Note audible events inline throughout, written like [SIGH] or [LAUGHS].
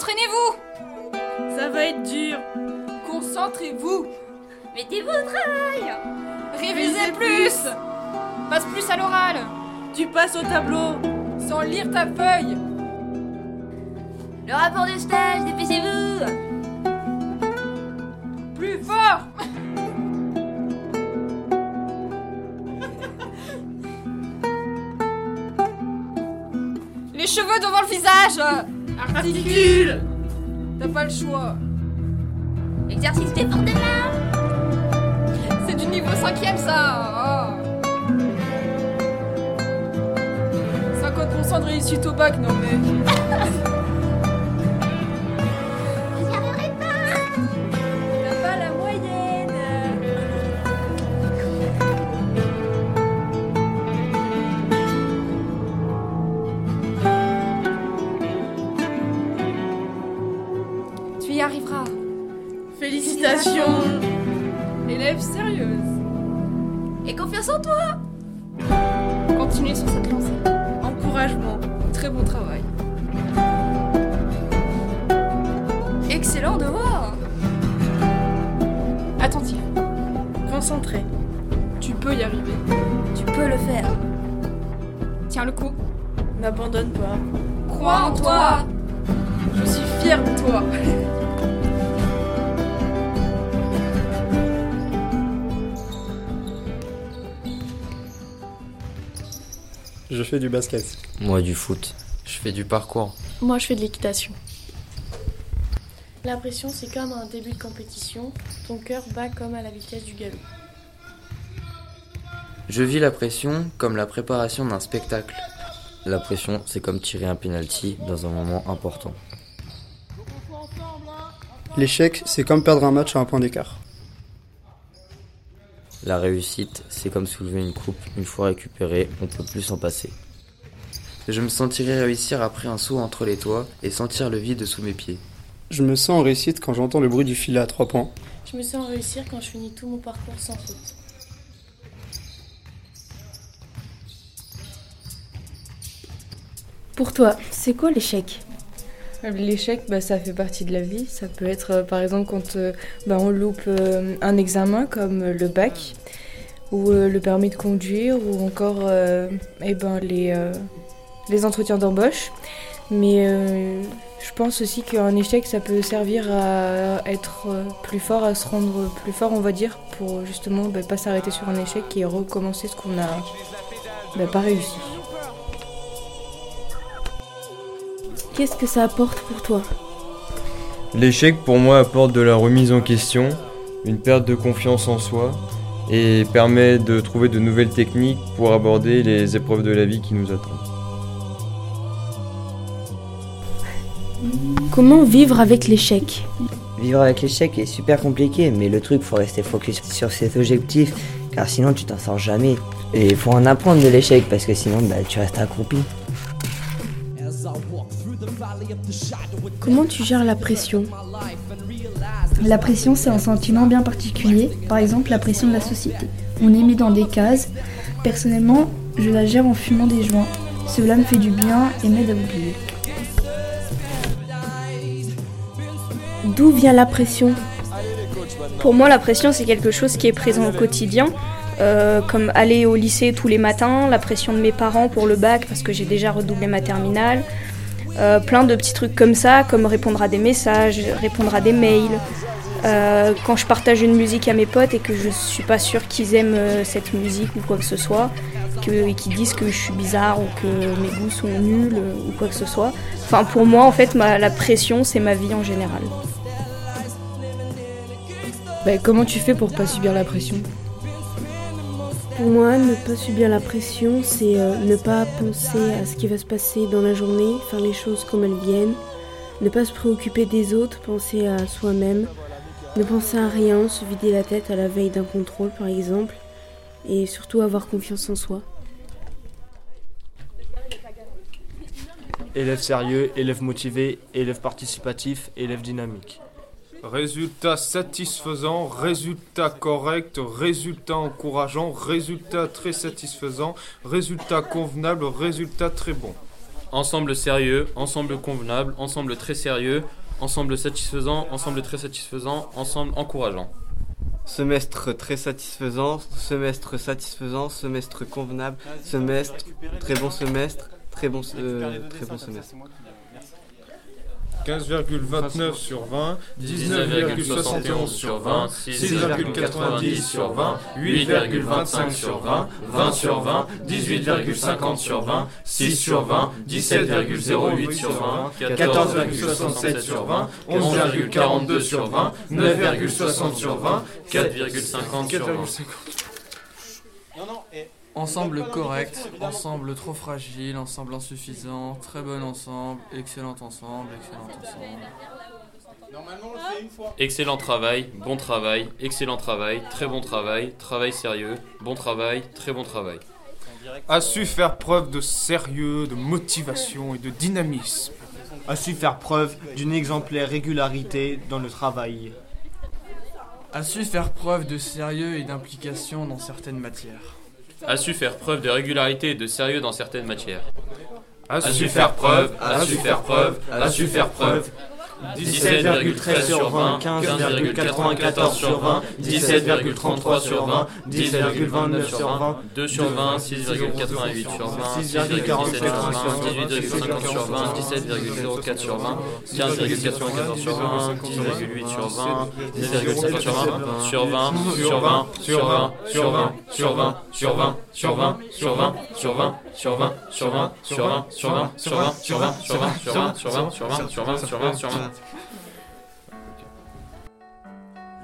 Entraînez-vous. Ça va être dur. Concentrez-vous. Mettez-vous au travail Révisez plus. Passe plus à l'oral. Tu passes au tableau. Sans lire ta feuille. Le rapport de stage, dépêchez-vous Plus fort. [LAUGHS] Les cheveux devant le visage Articule. T'as pas le choix. Exercice d'effort de main C'est du niveau 5ème ça oh. 50% de réussite au bac, non mais... [LAUGHS] Félicitations. Élève sérieuse. Et confiance en toi Continue sur cette lancée. Encouragement. Très bon travail. Excellent devoir. Attentif. Concentré. Tu peux y arriver. Tu peux le faire. Tiens le coup. N'abandonne pas. Crois en toi. Je suis fière de toi. Je fais du basket. Moi du foot. Je fais du parcours. Moi, je fais de l'équitation. La pression, c'est comme un début de compétition. Ton cœur bat comme à la vitesse du galop. Je vis la pression comme la préparation d'un spectacle. La pression, c'est comme tirer un penalty dans un moment important. L'échec, c'est comme perdre un match à un point d'écart. La réussite, c'est comme soulever une coupe. Une fois récupérée, on peut plus s'en passer. Je me sentirai réussir après un saut entre les toits et sentir le vide sous mes pieds. Je me sens en réussite quand j'entends le bruit du filet à trois points. Je me sens réussir quand je finis tout mon parcours sans faute. Pour toi, c'est quoi l'échec? L'échec, bah, ça fait partie de la vie. Ça peut être, euh, par exemple, quand euh, bah, on loupe euh, un examen comme le bac, ou le permis de conduire, ou encore eh ben, les, entretiens d'embauche. Mais je pense aussi qu'un échec, ça peut servir à être plus fort, à se rendre plus fort, on va dire, pour justement bah, pas s'arrêter sur un échec et recommencer ce qu'on a bah, pas réussi. Qu'est-ce que ça apporte pour toi L'échec pour moi apporte de la remise en question, une perte de confiance en soi et permet de trouver de nouvelles techniques pour aborder les épreuves de la vie qui nous attendent. Comment vivre avec l'échec Vivre avec l'échec est super compliqué, mais le truc, faut rester focus sur ses objectifs, car sinon tu t'en sors jamais. Et il faut en apprendre de l'échec, parce que sinon bah, tu restes accroupi. Comment tu gères la pression La pression, c'est un sentiment bien particulier, par exemple la pression de la société. On est mis dans des cases. Personnellement, je la gère en fumant des joints. Cela me fait du bien et m'aide à oublier. D'où vient la pression Pour moi, la pression, c'est quelque chose qui est présent au quotidien, euh, comme aller au lycée tous les matins, la pression de mes parents pour le bac parce que j'ai déjà redoublé ma terminale, euh, plein de petits trucs comme ça, comme répondre à des messages, répondre à des mails. Euh, quand je partage une musique à mes potes et que je suis pas sûre qu'ils aiment euh, cette musique ou quoi que ce soit, et qu'ils disent que je suis bizarre ou que mes goûts sont nuls ou quoi que ce soit. Enfin, pour moi, en fait, ma- la pression, c'est ma vie en général. Bah, comment tu fais pour pas subir la pression? Pour moi, ne pas subir la pression, c'est euh, ne pas penser à ce qui va se passer dans la journée, faire les choses comme elles viennent, ne pas se préoccuper des autres, penser à soi-même, ne penser à rien, se vider la tête à la veille d'un contrôle par exemple, et surtout avoir confiance en soi. Élève sérieux, élève motivé, élève participatif, élève dynamique. Résultat satisfaisant, résultat correct, résultat encourageant, résultat très satisfaisant, résultat convenable, résultat très bon. Ensemble sérieux, ensemble convenable, ensemble très sérieux, ensemble satisfaisant, ensemble très satisfaisant, ensemble encourageant. Semestre très satisfaisant, semestre satisfaisant, semestre convenable, semestre très bon semestre, très bon, euh, très bon semestre. 15,29 sur 20, 19,71 sur 20, 6,90 sur 20, 8,25 sur 20, 20 sur 20, 18,50 sur 20, 6 sur 20, 17,08 sur 20, 14,67 sur 20, 11,42 sur 20, 9,60 sur 20, 4,50 sur 20. Ensemble correct, ensemble trop fragile, ensemble insuffisant, très bon ensemble, excellent ensemble, excellent ensemble. Excellent travail, bon travail, excellent travail, très bon travail, travail sérieux, bon travail, très bon travail. A su faire preuve de sérieux, de motivation et de dynamisme. A su faire preuve d'une exemplaire régularité dans le travail. A su faire preuve de sérieux et d'implication dans certaines matières. A su faire preuve de régularité et de sérieux dans certaines matières. A su faire preuve, a su faire preuve, a su faire preuve. 17,13 sur 20, 15,94 sur 20, 17,33 sur 20, 10,29 sur 20, 2 sur 20, 6,88 sur 20, 6,47 sur 20, 18,50 sur 20, 17,04 sur 20, 15,94 sur 20, 10,8 sur 20, 10,50 sur 20, sur 20, sur 20, sur 20, sur 20, sur 20, sur 20, sur 20, sur 20, sur 20, sur 20, sur 20, sur 20, sur 20, sur 20, sur 20, sur 20, sur 20, sur 20, sur 20, sur 20, sur 20, sur 20.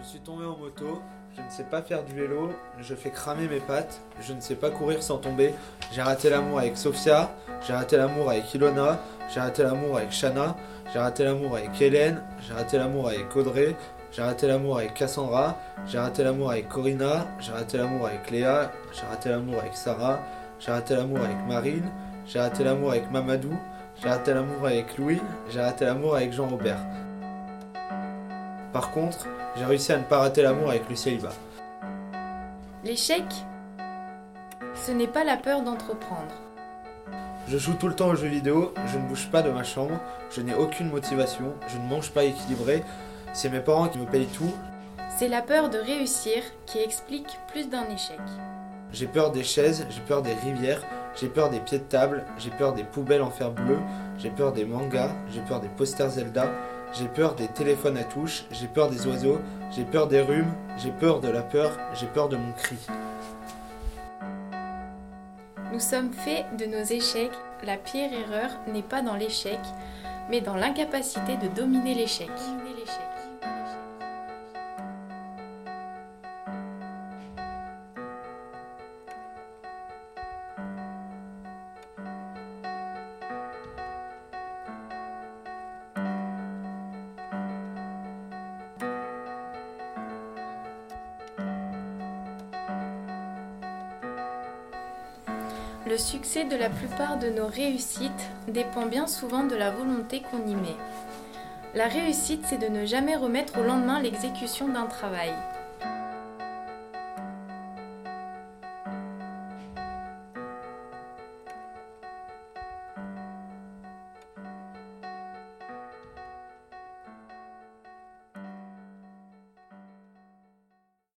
Je suis tombé en moto, je ne sais pas faire du vélo, je fais cramer mes pattes, je ne sais pas courir sans tomber, j'ai raté l'amour avec Sophia, j'ai raté l'amour avec Ilona, j'ai raté l'amour avec Shana, j'ai raté l'amour avec Hélène, j'ai raté l'amour avec Audrey, j'ai raté l'amour avec Cassandra, j'ai raté l'amour avec Corinna, j'ai raté l'amour avec Léa, j'ai raté l'amour avec Sarah, j'ai raté l'amour avec Marine, j'ai raté l'amour avec Mamadou, j'ai raté l'amour avec Louis, j'ai raté l'amour avec Jean-Robert. Par contre, j'ai réussi à ne pas rater l'amour avec le célibat. L'échec, ce n'est pas la peur d'entreprendre. Je joue tout le temps aux jeux vidéo, je ne bouge pas de ma chambre, je n'ai aucune motivation, je ne mange pas équilibré, c'est mes parents qui me payent tout. C'est la peur de réussir qui explique plus d'un échec. J'ai peur des chaises, j'ai peur des rivières, j'ai peur des pieds de table, j'ai peur des poubelles en fer bleu, j'ai peur des mangas, j'ai peur des posters Zelda, j'ai peur des téléphones à touche, j'ai peur des oiseaux, j'ai peur des rhumes, j'ai peur de la peur, j'ai peur de mon cri. Nous sommes faits de nos échecs. La pire erreur n'est pas dans l'échec, mais dans l'incapacité de dominer l'échec. Le succès de la plupart de nos réussites dépend bien souvent de la volonté qu'on y met. La réussite, c'est de ne jamais remettre au lendemain l'exécution d'un travail.